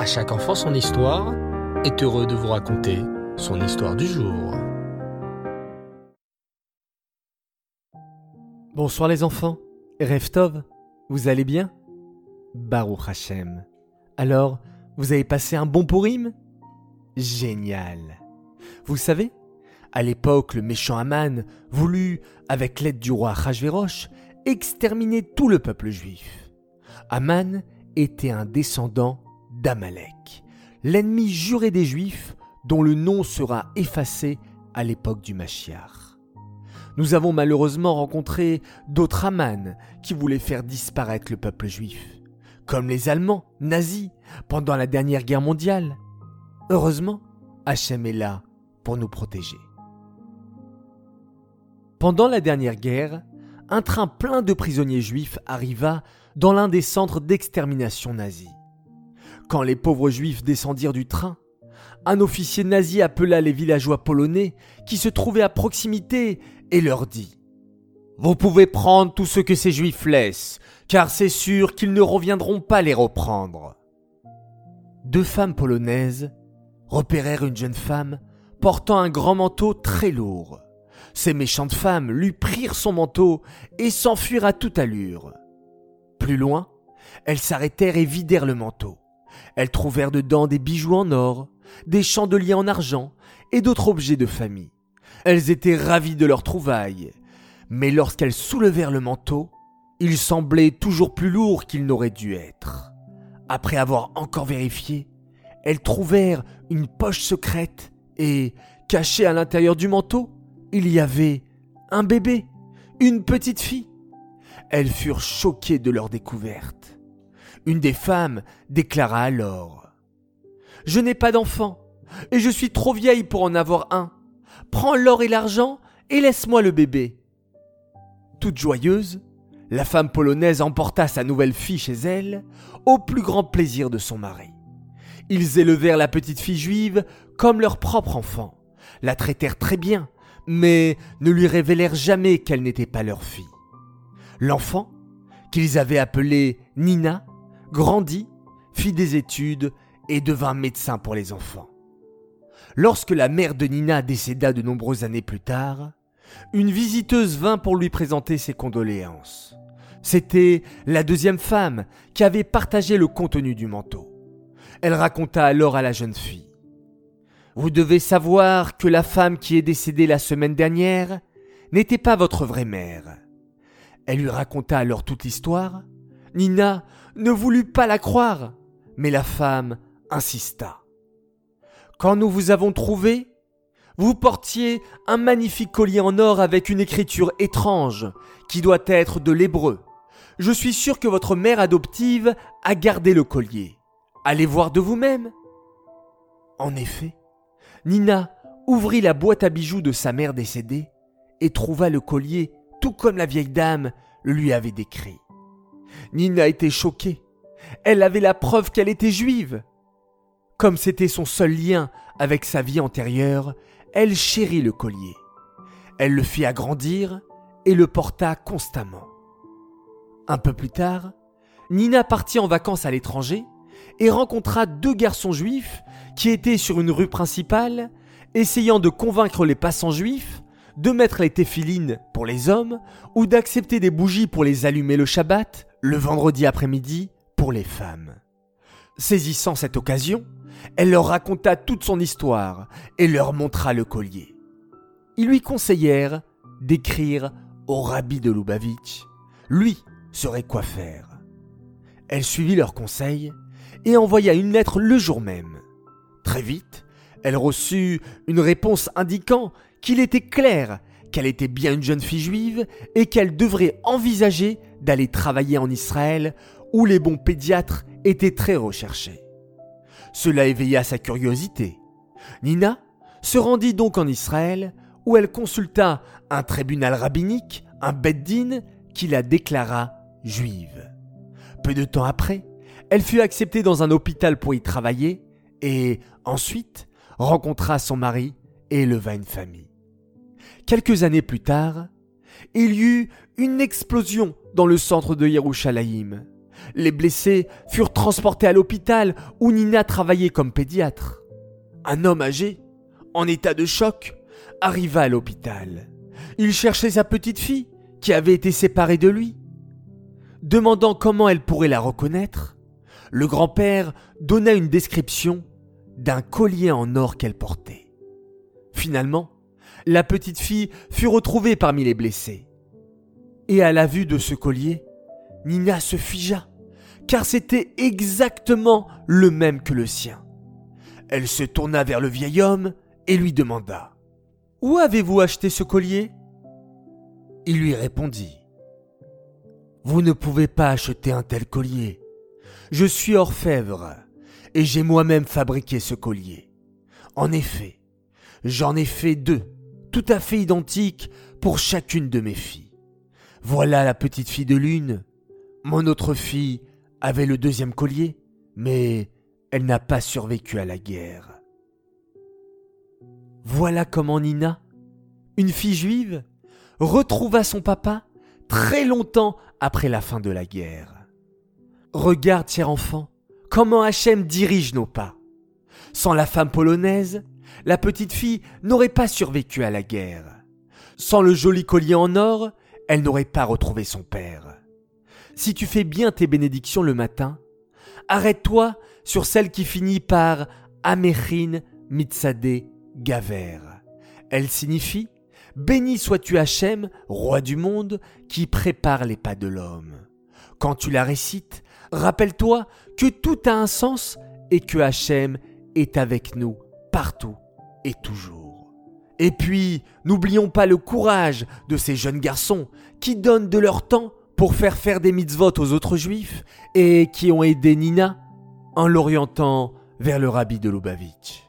À chaque enfant son histoire est heureux de vous raconter son histoire du jour. Bonsoir les enfants. Reftov, vous allez bien? Baruch Hashem. Alors, vous avez passé un bon pourim? Génial. Vous savez, à l'époque, le méchant Aman voulut, avec l'aide du roi Achashverosh, exterminer tout le peuple juif. Aman était un descendant d'Amalek, l'ennemi juré des Juifs dont le nom sera effacé à l'époque du Mashiach. Nous avons malheureusement rencontré d'autres Aman qui voulaient faire disparaître le peuple juif, comme les Allemands nazis pendant la dernière guerre mondiale. Heureusement, Hachem est là pour nous protéger. Pendant la dernière guerre, un train plein de prisonniers juifs arriva dans l'un des centres d'extermination nazis. Quand les pauvres juifs descendirent du train, un officier nazi appela les villageois polonais qui se trouvaient à proximité et leur dit Vous pouvez prendre tout ce que ces juifs laissent, car c'est sûr qu'ils ne reviendront pas les reprendre. Deux femmes polonaises repérèrent une jeune femme portant un grand manteau très lourd. Ces méchantes femmes lui prirent son manteau et s'enfuirent à toute allure. Plus loin, elles s'arrêtèrent et vidèrent le manteau. Elles trouvèrent dedans des bijoux en or, des chandeliers en argent et d'autres objets de famille. Elles étaient ravies de leur trouvaille, mais lorsqu'elles soulevèrent le manteau, il semblait toujours plus lourd qu'il n'aurait dû être. Après avoir encore vérifié, elles trouvèrent une poche secrète et, cachée à l'intérieur du manteau, il y avait un bébé, une petite fille. Elles furent choquées de leur découverte. Une des femmes déclara alors Je n'ai pas d'enfant, et je suis trop vieille pour en avoir un. Prends l'or et l'argent et laisse-moi le bébé. Toute joyeuse, la femme polonaise emporta sa nouvelle fille chez elle, au plus grand plaisir de son mari. Ils élevèrent la petite fille juive comme leur propre enfant, la traitèrent très bien, mais ne lui révélèrent jamais qu'elle n'était pas leur fille. L'enfant, qu'ils avaient appelé Nina, grandit, fit des études et devint médecin pour les enfants. Lorsque la mère de Nina décéda de nombreuses années plus tard, une visiteuse vint pour lui présenter ses condoléances. C'était la deuxième femme qui avait partagé le contenu du manteau. Elle raconta alors à la jeune fille. Vous devez savoir que la femme qui est décédée la semaine dernière n'était pas votre vraie mère. Elle lui raconta alors toute l'histoire. Nina ne voulut pas la croire, mais la femme insista. Quand nous vous avons trouvé, vous portiez un magnifique collier en or avec une écriture étrange, qui doit être de l'hébreu. Je suis sûr que votre mère adoptive a gardé le collier. Allez voir de vous-même. En effet, Nina ouvrit la boîte à bijoux de sa mère décédée et trouva le collier tout comme la vieille dame lui avait décrit. Nina était choquée. Elle avait la preuve qu'elle était juive. Comme c'était son seul lien avec sa vie antérieure, elle chérit le collier. Elle le fit agrandir et le porta constamment. Un peu plus tard, Nina partit en vacances à l'étranger et rencontra deux garçons juifs qui étaient sur une rue principale, essayant de convaincre les passants juifs de mettre les téphilines pour les hommes ou d'accepter des bougies pour les allumer le Shabbat, le vendredi après-midi, pour les femmes. Saisissant cette occasion, elle leur raconta toute son histoire et leur montra le collier. Ils lui conseillèrent d'écrire au rabbi de Lubavitch. Lui saurait quoi faire? Elle suivit leurs conseils et envoya une lettre le jour même. Très vite, elle reçut une réponse indiquant qu'il était clair qu'elle était bien une jeune fille juive et qu'elle devrait envisager d'aller travailler en Israël où les bons pédiatres étaient très recherchés. Cela éveilla sa curiosité. Nina se rendit donc en Israël où elle consulta un tribunal rabbinique, un beddin, qui la déclara juive. Peu de temps après, elle fut acceptée dans un hôpital pour y travailler et ensuite rencontra son mari et éleva une famille. Quelques années plus tard, il y eut une explosion dans le centre de Yerushalayim. Les blessés furent transportés à l'hôpital où Nina travaillait comme pédiatre. Un homme âgé, en état de choc, arriva à l'hôpital. Il cherchait sa petite fille qui avait été séparée de lui. Demandant comment elle pourrait la reconnaître, le grand-père donna une description d'un collier en or qu'elle portait. Finalement, la petite fille fut retrouvée parmi les blessés. Et à la vue de ce collier, Nina se figea, car c'était exactement le même que le sien. Elle se tourna vers le vieil homme et lui demanda Où avez-vous acheté ce collier? Il lui répondit Vous ne pouvez pas acheter un tel collier. Je suis orfèvre et j'ai moi-même fabriqué ce collier. En effet, j'en ai fait deux, tout à fait identiques pour chacune de mes filles. Voilà la petite fille de l'une. Mon autre fille avait le deuxième collier, mais elle n'a pas survécu à la guerre. Voilà comment Nina, une fille juive, retrouva son papa très longtemps après la fin de la guerre. Regarde, cher enfant, comment Hachem dirige nos pas. Sans la femme polonaise, la petite fille n'aurait pas survécu à la guerre. Sans le joli collier en or, elle n'aurait pas retrouvé son père. Si tu fais bien tes bénédictions le matin, arrête-toi sur celle qui finit par Améchin Mitzadeh Gaver. Elle signifie Béni sois-tu Hachem, roi du monde, qui prépare les pas de l'homme. Quand tu la récites, rappelle-toi que tout a un sens et que Hachem est avec nous partout et toujours. Et puis, n'oublions pas le courage de ces jeunes garçons qui donnent de leur temps pour faire faire des mitzvot aux autres juifs et qui ont aidé Nina en l'orientant vers le rabbi de Lubavitch.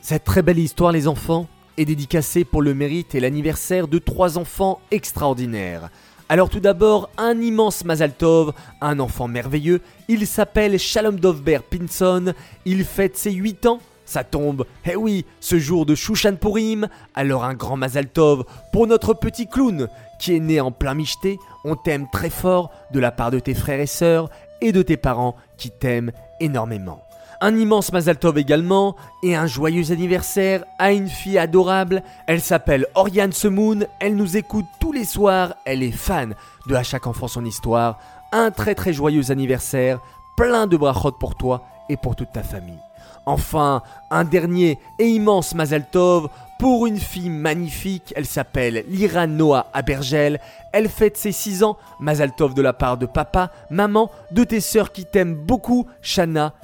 Cette très belle histoire, les enfants, est dédicacée pour le mérite et l'anniversaire de trois enfants extraordinaires. Alors tout d'abord, un immense Mazal Tov, un enfant merveilleux, il s'appelle Shalom Dovber Pinson, il fête ses 8 ans, ça tombe, eh oui, ce jour de Shushan Purim, alors un grand Mazal Tov pour notre petit clown qui est né en plein michté, on t'aime très fort de la part de tes frères et sœurs et de tes parents qui t'aiment énormément. Un immense Mazal Tov également et un joyeux anniversaire à une fille adorable. Elle s'appelle Oriane Semoun, elle nous écoute tous les soirs, elle est fan de À chaque enfant son histoire. Un très très joyeux anniversaire, plein de brachot pour toi et pour toute ta famille. Enfin, un dernier et immense Mazal Tov pour une fille magnifique, elle s'appelle Lira Noah Abergel. Elle fête ses 6 ans, Mazal Tov de la part de papa, maman, de tes sœurs qui t'aiment beaucoup, Shana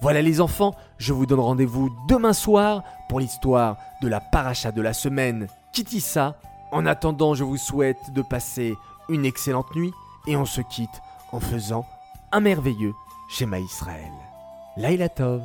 Voilà les enfants, je vous donne rendez-vous demain soir pour l'histoire de la paracha de la semaine Kitissa. En attendant, je vous souhaite de passer une excellente nuit et on se quitte en faisant un merveilleux schéma Israël. Laila Tov.